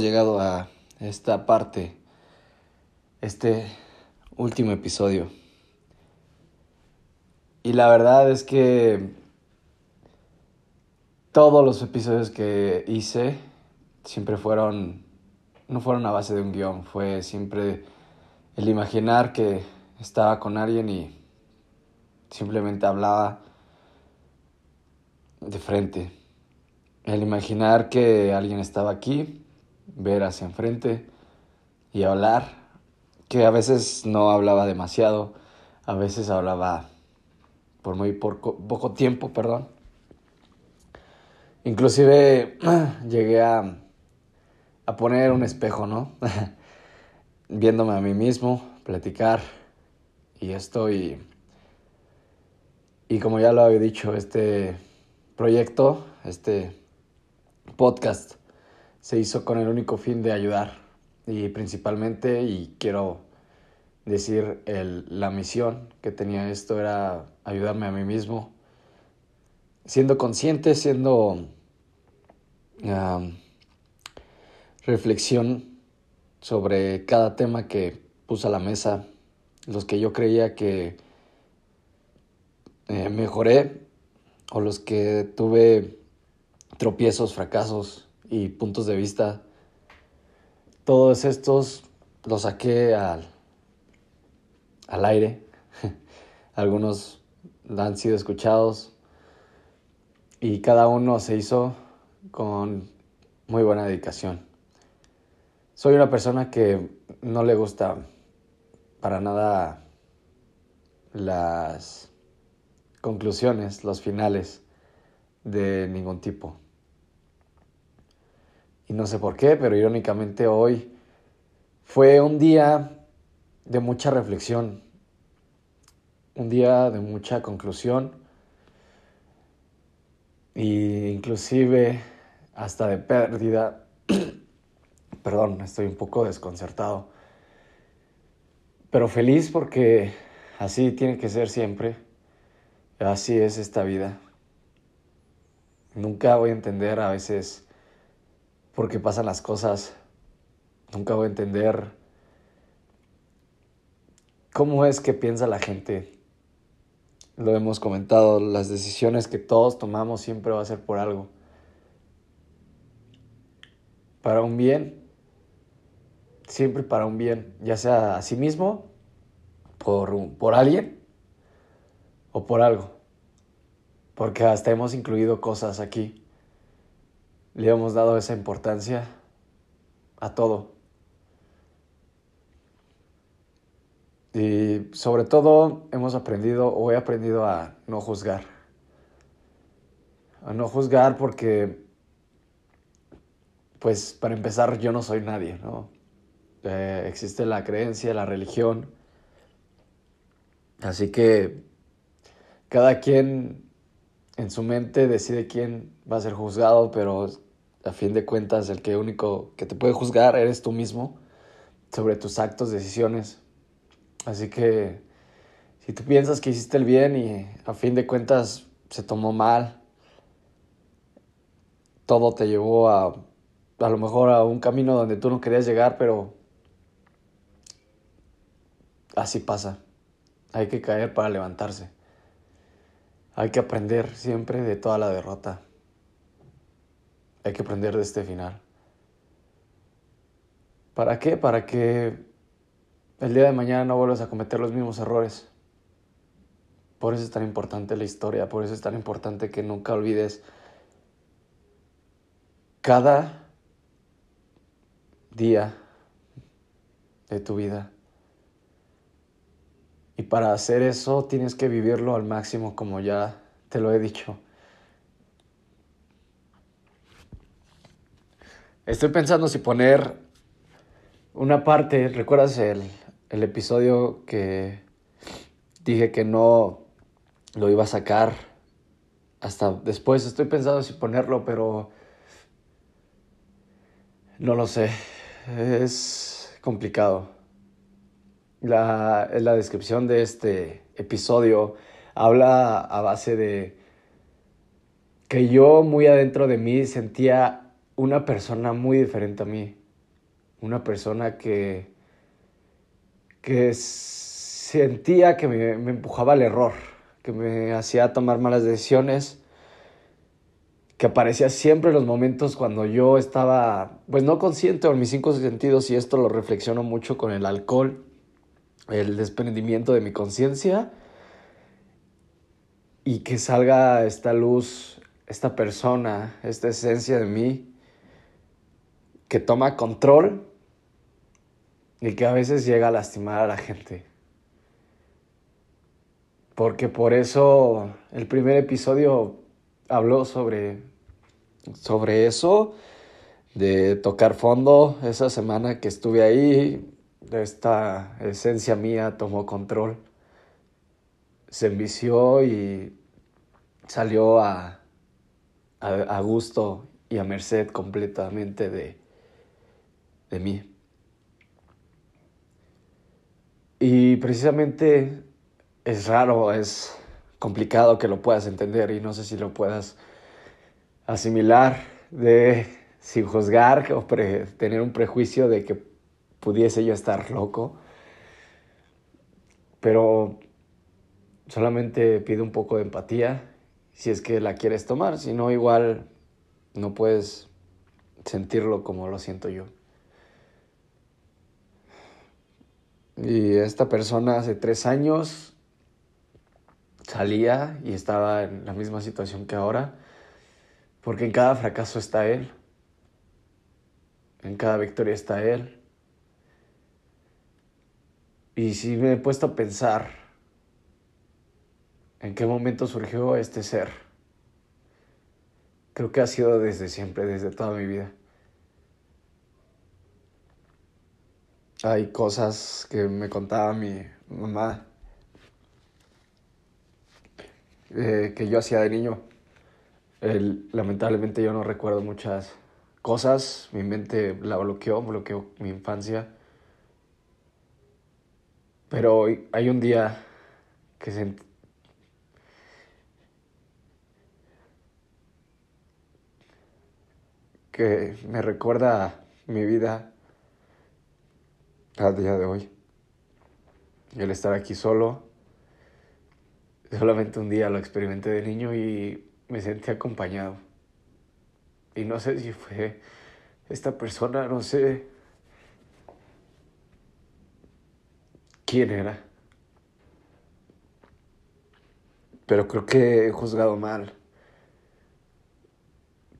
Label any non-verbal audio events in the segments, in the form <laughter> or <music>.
llegado a esta parte, este último episodio. Y la verdad es que todos los episodios que hice siempre fueron, no fueron a base de un guion, fue siempre el imaginar que estaba con alguien y simplemente hablaba de frente. El imaginar que alguien estaba aquí, ver hacia enfrente y hablar, que a veces no hablaba demasiado, a veces hablaba por muy poco, poco tiempo, perdón. Inclusive <clears throat> llegué a, a poner un espejo, ¿no? <laughs> Viéndome a mí mismo, platicar y estoy... Y como ya lo había dicho, este proyecto, este podcast, se hizo con el único fin de ayudar. Y principalmente, y quiero decir, el, la misión que tenía esto era ayudarme a mí mismo, siendo consciente, siendo reflexión sobre cada tema que puse a la mesa, los que yo creía que eh, mejoré o los que tuve tropiezos, fracasos y puntos de vista. Todos estos los saqué al, al aire. <laughs> Algunos han sido escuchados y cada uno se hizo con muy buena dedicación. Soy una persona que no le gusta para nada las conclusiones, los finales de ningún tipo. No sé por qué, pero irónicamente hoy fue un día de mucha reflexión, un día de mucha conclusión e inclusive hasta de pérdida. <clears throat> Perdón, estoy un poco desconcertado, pero feliz porque así tiene que ser siempre. Así es esta vida. Nunca voy a entender a veces por qué pasan las cosas. Nunca voy a entender cómo es que piensa la gente. Lo hemos comentado, las decisiones que todos tomamos siempre va a ser por algo. Para un bien, siempre para un bien, ya sea a sí mismo, por, por alguien o por algo. Porque hasta hemos incluido cosas aquí. Le hemos dado esa importancia a todo. Y sobre todo hemos aprendido o he aprendido a no juzgar. A no juzgar porque, pues para empezar, yo no soy nadie, ¿no? Eh, existe la creencia, la religión. Así que cada quien en su mente decide quién va a ser juzgado, pero a fin de cuentas el que único que te puede juzgar eres tú mismo sobre tus actos, decisiones. Así que si tú piensas que hiciste el bien y a fin de cuentas se tomó mal, todo te llevó a a lo mejor a un camino donde tú no querías llegar, pero así pasa. Hay que caer para levantarse. Hay que aprender siempre de toda la derrota. Hay que aprender de este final. ¿Para qué? Para que el día de mañana no vuelvas a cometer los mismos errores. Por eso es tan importante la historia, por eso es tan importante que nunca olvides cada día de tu vida. Y para hacer eso tienes que vivirlo al máximo como ya te lo he dicho. Estoy pensando si poner una parte, ¿recuerdas el, el episodio que dije que no lo iba a sacar hasta después? Estoy pensando si ponerlo, pero no lo sé. Es complicado. La, la descripción de este episodio habla a base de que yo muy adentro de mí sentía una persona muy diferente a mí. una persona que, que sentía que me, empujaba al error, que me hacía tomar malas decisiones, que aparecía siempre en los momentos cuando yo estaba, pues no consciente en mis cinco sentidos, y esto lo reflexiono mucho con el alcohol, el desprendimiento de mi conciencia, y que salga esta luz, esta persona, esta esencia de mí, que toma control y que a veces llega a lastimar a la gente. Porque por eso el primer episodio habló sobre, sobre eso, de tocar fondo. Esa semana que estuve ahí, esta esencia mía tomó control, se envició y salió a, a, gusto y a merced completamente de, de mí. Y precisamente es raro, es complicado que lo puedas entender y no sé si lo puedas asimilar sin juzgar o tener un prejuicio de que pudiese yo estar loco. Pero solamente pido un poco de empatía si es que la quieres tomar, si no igual no puedes sentirlo como lo siento yo. Y esta persona hace tres años salía y estaba en la misma situación que ahora, porque en cada fracaso está Él, en cada victoria está Él. Y si me he puesto a pensar en qué momento surgió este ser, creo que ha sido desde siempre, desde toda mi vida. Hay cosas que me contaba mi mamá eh, que yo hacía de niño. lamentablemente yo no recuerdo muchas cosas. Mi mente la bloqueó, bloqueó mi infancia. Pero hay un día que que me recuerda mi vida al día de hoy. El estar aquí solo, solamente un día lo experimenté de niño y me sentí acompañado. Y no sé si fue esta persona, no sé quién era. Pero creo que he juzgado mal.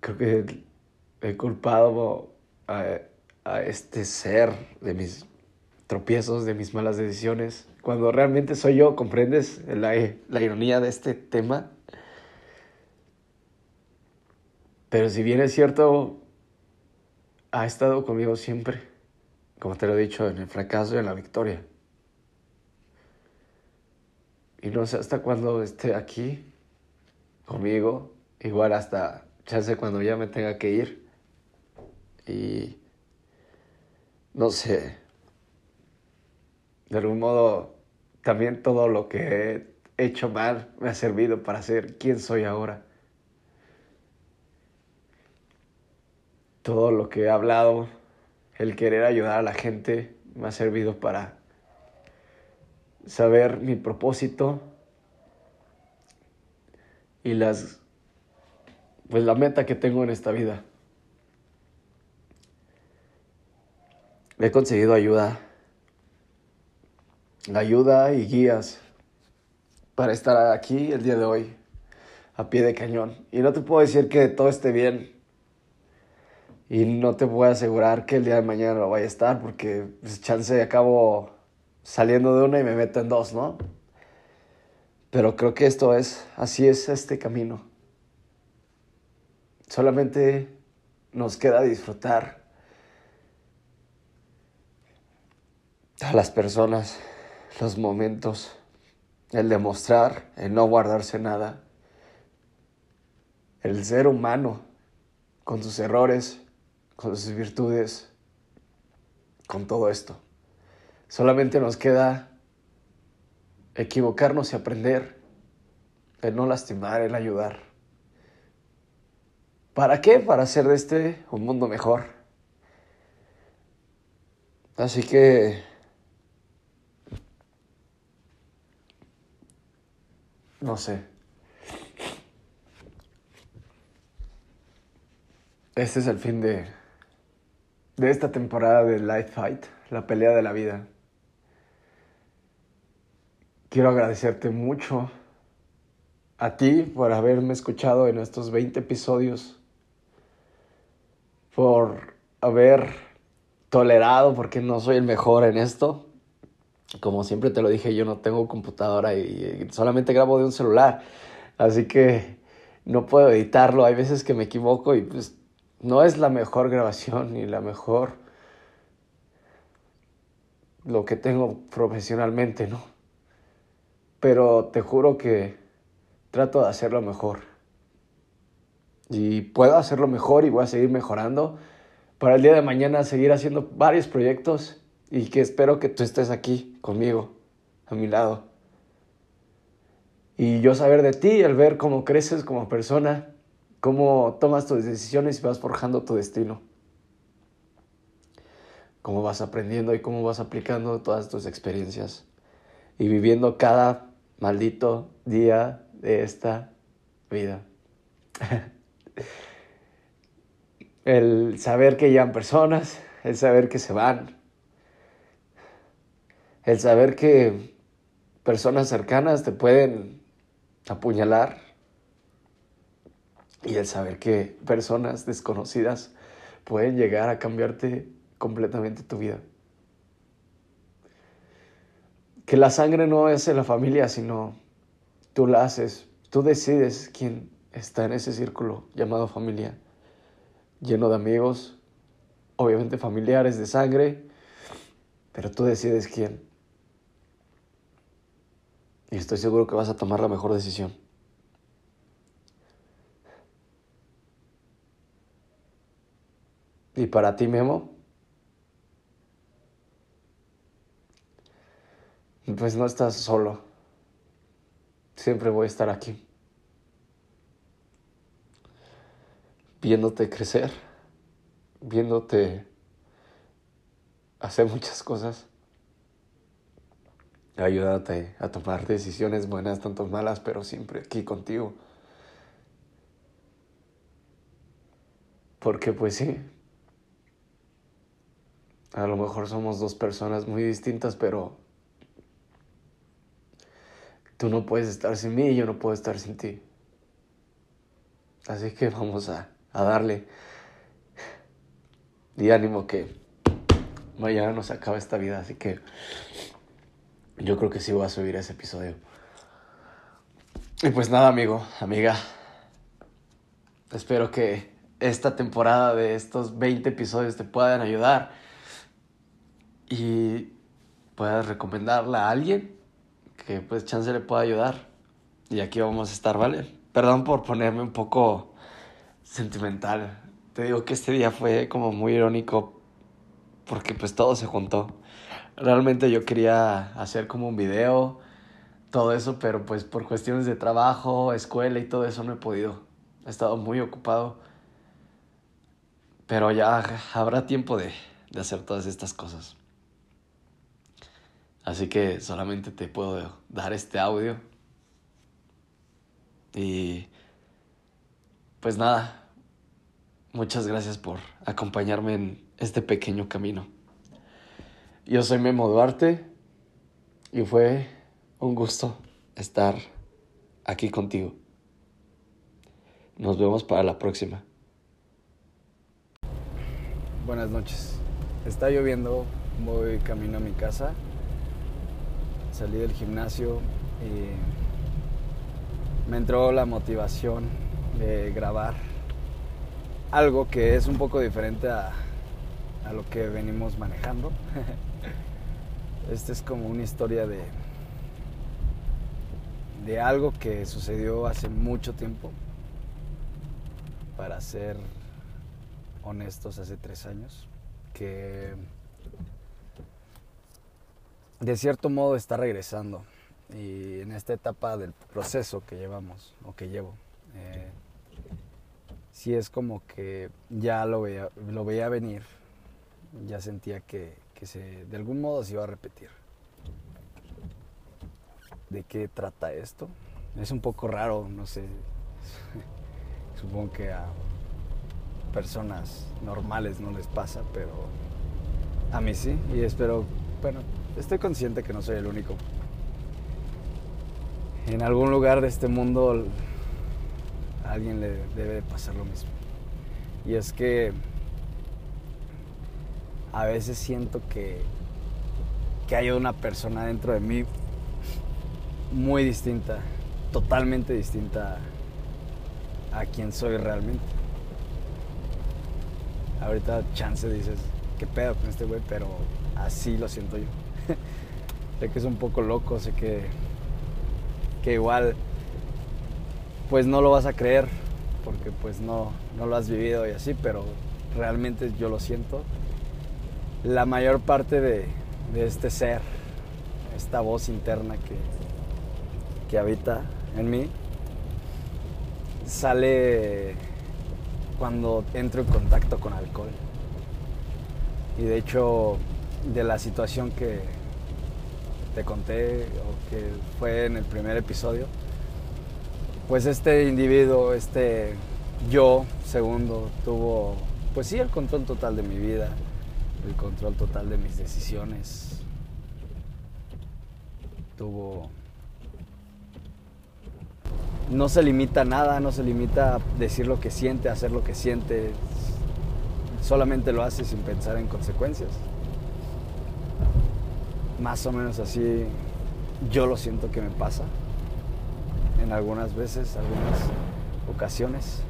Creo que he culpado a, a este ser de mis tropiezos, de mis malas decisiones, cuando realmente soy yo, ¿comprendes la, la ironía de este tema? Pero si bien es cierto, ha estado conmigo siempre, como te lo he dicho, en el fracaso y en la victoria. Y no sé hasta cuándo esté aquí conmigo, igual hasta chance cuando ya me tenga que ir. Y no sé, de algún modo, también todo lo que he hecho mal me ha servido para ser quien soy ahora. Todo lo que he hablado, el querer ayudar a la gente, me ha servido para saber mi propósito y las pues la meta que tengo en esta vida. He conseguido ayuda ayuda y guías para estar aquí el día de hoy, a pie de cañón. Y no te puedo decir que todo esté bien. Y no te puedo asegurar que el día de mañana lo vaya a estar, porque pues, chance acabo saliendo de una y me meto en dos, ¿no? Pero creo que esto es, así es este camino. Solamente nos queda disfrutar a las personas los momentos, el demostrar, el no guardarse nada, el ser humano con sus errores, con sus virtudes, con todo esto. Solamente nos queda equivocarnos y aprender, el no lastimar, el ayudar. ¿Para qué? Para hacer de este un mundo mejor. Así que... No sé. Este es el fin de, de esta temporada de Light Fight, la pelea de la vida. Quiero agradecerte mucho a ti por haberme escuchado en estos 20 episodios, por haber tolerado, porque no soy el mejor en esto. Como siempre te lo dije, yo no tengo computadora y solamente grabo de un celular, así que no puedo editarlo. Hay veces que me equivoco y pues no es la mejor grabación ni la mejor lo que tengo profesionalmente, ¿no? Pero te juro que trato de hacerlo mejor. Y puedo hacerlo mejor y voy a seguir mejorando para el día de mañana seguir haciendo varios proyectos y que espero que tú estés aquí conmigo, a mi lado. Y yo saber de ti, al ver cómo creces como persona, cómo tomas tus decisiones y vas forjando tu destino. Cómo vas aprendiendo y cómo vas aplicando todas tus experiencias y viviendo cada maldito día de esta vida. <laughs> el saber que llegan personas, el saber que se van, el saber que personas cercanas te pueden apuñalar y el saber que personas desconocidas pueden llegar a cambiarte completamente tu vida. Que la sangre no es en la familia, sino tú la haces, tú decides quién está en ese círculo llamado familia, lleno de amigos, obviamente familiares de sangre, pero tú decides quién. Y estoy seguro que vas a tomar la mejor decisión. Y para ti, Memo, pues no estás solo. Siempre voy a estar aquí. Viéndote crecer, viéndote hacer muchas cosas, ayúdate a tomar decisiones buenas, tanto malas, pero siempre aquí contigo. Porque pues sí, a lo mejor somos dos personas muy distintas, pero tú no puedes estar sin mí y yo no puedo estar sin ti. Así que vamos a, darle. Y ánimo que mañana nos acaba esta vida, así que yo creo que sí voy a subir ese episodio. Y pues nada, amigo, amiga. Espero que esta temporada de estos 20 episodios te puedan ayudar y puedas recomendarla a alguien que pues chance le pueda ayudar. Y aquí vamos a estar, ¿vale? Perdón por ponerme un poco sentimental. Te digo que este día fue como muy irónico porque pues todo se juntó. Realmente yo quería hacer como un video, todo eso, pero pues por cuestiones de trabajo, escuela y todo eso no he podido. He estado muy ocupado. Pero ya habrá tiempo de, de hacer todas estas cosas. Así que solamente te puedo dar este audio. Y pues nada, muchas gracias por acompañarme en este pequeño camino. Yo soy Memo Duarte y fue un gusto estar aquí contigo. Nos vemos para la próxima. Buenas noches. Está lloviendo, voy camino a mi casa salí del gimnasio y me entró la motivación de grabar algo que es un poco diferente a, a lo que venimos manejando. <laughs> Esta es como una historia de, de algo que sucedió hace mucho tiempo. Para ser honestos, hace tres años. Que de cierto modo está regresando. Y en esta etapa del proceso que llevamos o que llevo, eh, sí es como que ya lo veía, lo veía venir, ya sentía que, que se, de algún modo se iba a repetir. ¿De qué trata esto? Es un poco raro, no sé. <laughs> Supongo que a personas normales no les pasa, pero a mí sí. Y espero, bueno, estoy consciente que no soy el único. En algún lugar de este mundo a alguien le debe pasar lo mismo. Y es que a veces siento que, que hay una persona dentro de mí muy distinta, totalmente distinta a quien soy realmente. Ahorita chance dices, qué pedo con este güey, pero así lo siento yo. <laughs> sé que es un poco loco, sé que, que igual pues no lo vas a creer porque pues no, no lo has vivido y así, pero realmente yo lo siento. La mayor parte de, de este ser, esta voz interna que, que habita en mí, sale cuando entro en contacto con alcohol. Y de hecho, de la situación que te conté o que fue en el primer episodio, pues este individuo, este yo segundo, tuvo, pues sí, el control total de mi vida, el control total de mis decisiones. Tuvo... No se limita a nada, no se limita a decir lo que siente, a hacer lo que siente. Solamente lo hace sin pensar en consecuencias. Más o menos así yo lo siento que me pasa en algunas veces, algunas ocasiones.